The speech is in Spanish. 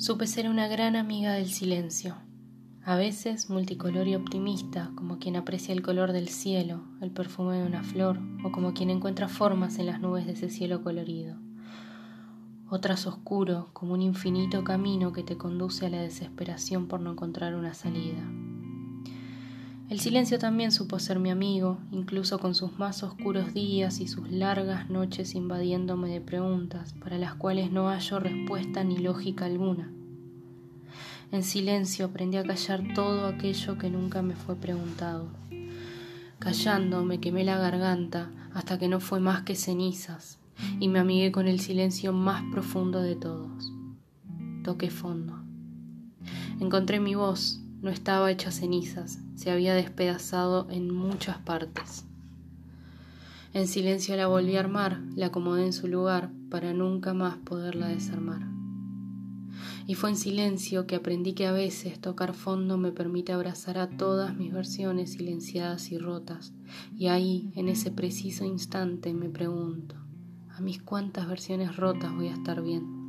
Supe ser una gran amiga del silencio, a veces multicolor y optimista, como quien aprecia el color del cielo, el perfume de una flor, o como quien encuentra formas en las nubes de ese cielo colorido. Otras oscuro, como un infinito camino que te conduce a la desesperación por no encontrar una salida. El silencio también supo ser mi amigo, incluso con sus más oscuros días y sus largas noches invadiéndome de preguntas para las cuales no hallo respuesta ni lógica alguna. En silencio aprendí a callar todo aquello que nunca me fue preguntado. Callando me quemé la garganta hasta que no fue más que cenizas y me amigué con el silencio más profundo de todos. Toqué fondo. Encontré mi voz, no estaba hecha cenizas, se había despedazado en muchas partes. En silencio la volví a armar, la acomodé en su lugar para nunca más poderla desarmar y fue en silencio que aprendí que a veces tocar fondo me permite abrazar a todas mis versiones silenciadas y rotas, y ahí, en ese preciso instante, me pregunto, ¿a mis cuántas versiones rotas voy a estar bien?